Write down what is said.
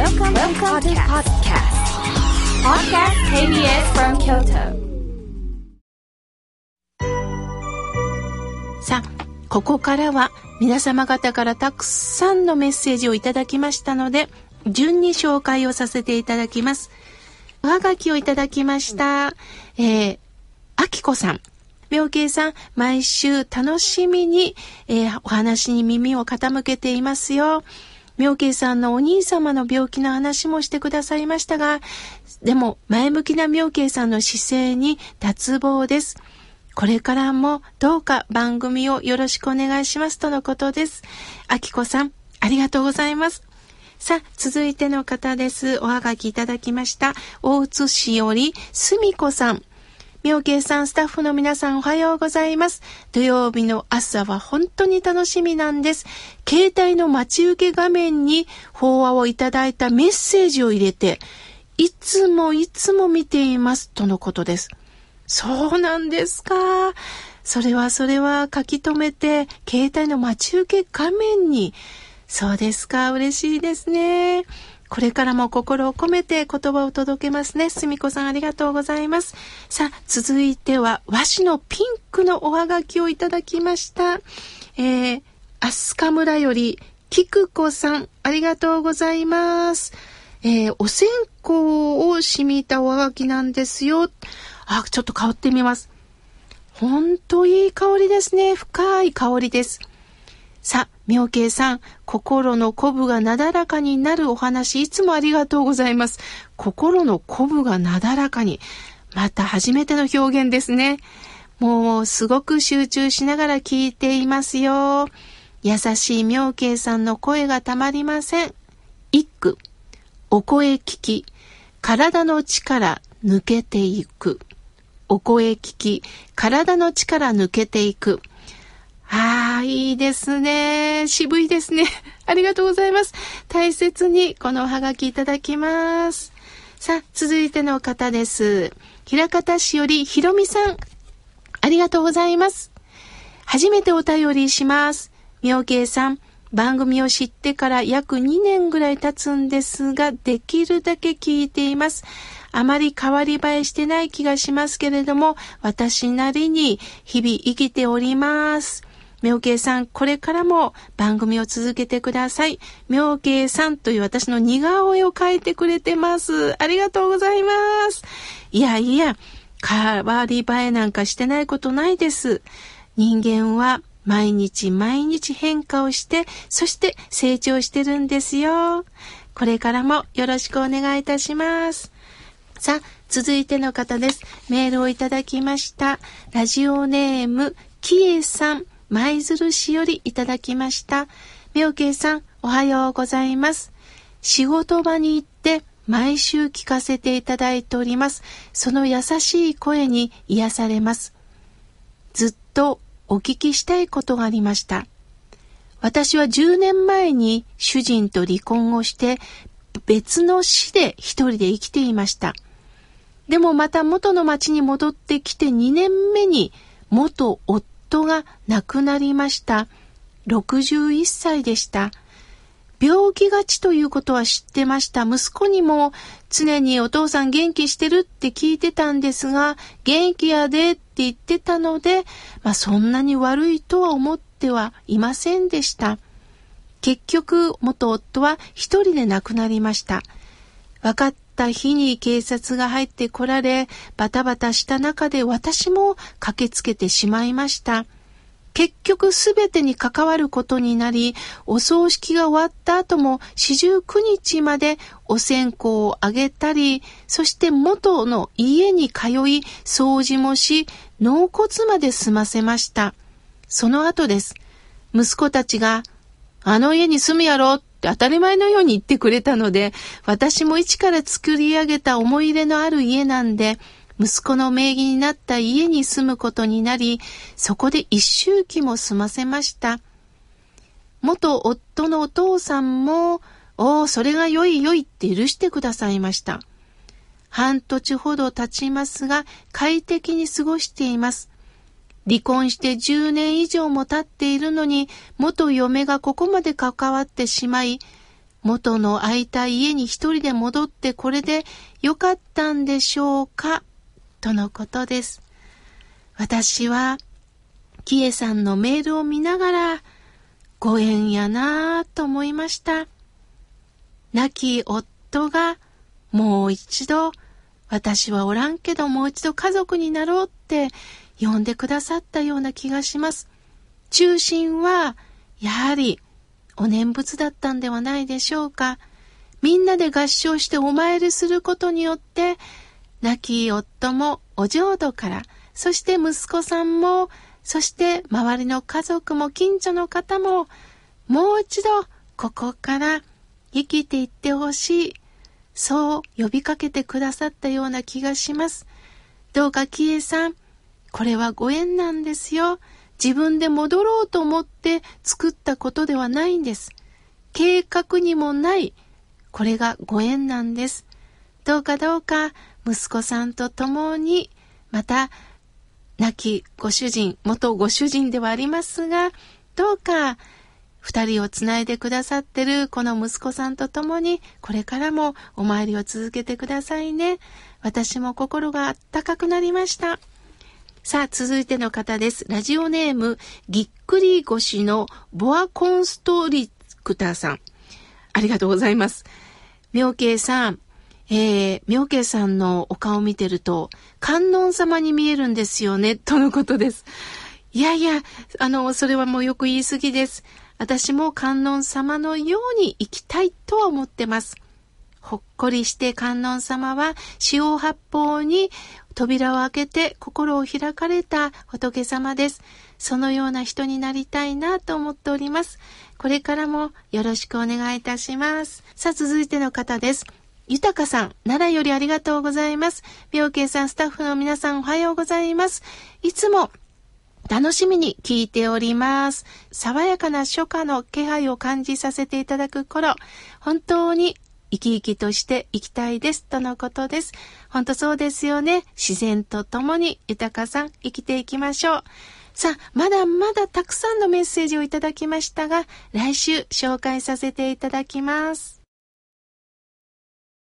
Welcome, Welcome to podcast. Podcast KBS from Kyoto. さあ、ここからは皆様方からたくさんのメッセージをいただきましたので、順に紹介をさせていただきます。おはがきをいただきました。えー、あきこさん。妙慶さん、毎週楽しみに、えー、お話に耳を傾けていますよ。妙慶さんのお兄様の病気の話もしてくださいましたが、でも前向きな妙慶さんの姿勢に脱帽です。これからもどうか番組をよろしくお願いしますとのことです。あきこさん、ありがとうございます。さあ、続いての方です。おはがきいただきました。大津市より、すみこさん。妙慶さん、スタッフの皆さんおはようございます。土曜日の朝は本当に楽しみなんです。携帯の待ち受け画面に法話をいただいたメッセージを入れて、いつもいつも見ていますとのことです。そうなんですか。それはそれは書き留めて、携帯の待ち受け画面に。そうですか。嬉しいですね。これからも心を込めて言葉を届けますね。すみこさんありがとうございます。さあ、続いては和紙のピンクのおはがきをいただきました。えー、アスカ村より、キクコさん、ありがとうございます。えー、お線香を染みたおはがきなんですよ。あ、ちょっと香ってみます。ほんといい香りですね。深い香りです。さあ、妙慶さん、心の鼓舞がなだらかになるお話、いつもありがとうございます。心の鼓舞がなだらかに。また初めての表現ですね。もうすごく集中しながら聞いていますよ。優しい妙慶さんの声がたまりません。一句。お声聞き。体の力抜けていく。お声聞き。体の力抜けていく。あ、いいですね。渋いですね。ありがとうございます。大切にこのおはがきいただきます。さあ、続いての方です。平方市よりひろみさん。ありがとうございます。初めてお便りします。妙慶さん、番組を知ってから約2年ぐらい経つんですが、できるだけ聞いています。あまり変わり映えしてない気がしますけれども、私なりに日々生きております。妙慶さん、これからも番組を続けてください。妙慶さんという私の似顔絵を描いてくれてます。ありがとうございます。いやいや、変わり映えなんかしてないことないです。人間は毎日毎日変化をして、そして成長してるんですよ。これからもよろしくお願いいたします。さあ、続いての方です。メールをいただきました。ラジオネーム、キエさん。舞鶴市よりいただきました。妙慶さん、おはようございます。仕事場に行って毎週聞かせていただいております。その優しい声に癒されます。ずっとお聞きしたいことがありました。私は10年前に主人と離婚をして別の市で一人で生きていました。でもまた元の町に戻ってきて2年目に元夫夫が亡くなりました。61歳でした。病気がちということは知ってました。息子にも常にお父さん元気してるって聞いてたんですが、元気やでって言ってたので、まあそんなに悪いとは思ってはいませんでした。結局、元夫は一人で亡くなりました。分かった日に警察が入ってこられ、バタバタした中で私も駆けつけてしまいました。結局すべてに関わることになり、お葬式が終わった後も四十九日までお線香をあげたり、そして元の家に通い、掃除もし、納骨まで済ませました。その後です。息子たちが、あの家に住むやろって当たり前のように言ってくれたので、私も一から作り上げた思い入れのある家なんで、息子の名義になった家に住むことになり、そこで一周期も済ませました。元夫のお父さんも、おお、それが良い良いって許してくださいました。半年ほど経ちますが、快適に過ごしています。離婚して10年以上も経っているのに、元嫁がここまで関わってしまい、元の空いた家に一人で戻ってこれでよかったんでしょうかとのことです。私は、キエさんのメールを見ながら、ご縁やなぁと思いました。亡き夫がもう一度、私はおらんけどもう一度家族になろうって呼んでくださったような気がします。中心は、やはり、お念仏だったんではないでしょうか。みんなで合唱してお参りすることによって、亡き夫もお浄土から、そして息子さんも、そして周りの家族も近所の方も、もう一度ここから生きていってほしい。そう呼びかけてくださったような気がします。どうかキエさん、これはご縁なんですよ。自分で戻ろうと思って作ったことではないんです。計画にもない、これがご縁なんです。どうかどうか息子さんと共に、また、亡きご主人、元ご主人ではありますが、どうか二人をつないでくださってるこの息子さんと共に、これからもお参りを続けてくださいね。私も心があったかくなりました。さあ、続いての方です。ラジオネーム、ぎっくり腰のボアコンストリクターさん。ありがとうございます。妙慶さん、えー、妙慶さんのお顔を見てると、観音様に見えるんですよね、とのことです。いやいや、あの、それはもうよく言い過ぎです。私も観音様のように生きたいとは思ってます。ほっこりして観音様は四方八方に扉を開けて心を開かれた仏様です。そのような人になりたいなと思っております。これからもよろしくお願いいたします。さあ続いての方です。豊さん、奈良よりありがとうございます。病慶さん、スタッフの皆さんおはようございます。いつも楽しみに聞いております。爽やかな初夏の気配を感じさせていただく頃、本当に生き生きとしていきたいですとのことです。ほんとそうですよね。自然と共に豊かさん生きていきましょう。さあ、まだまだたくさんのメッセージをいただきましたが、来週紹介させていただきます。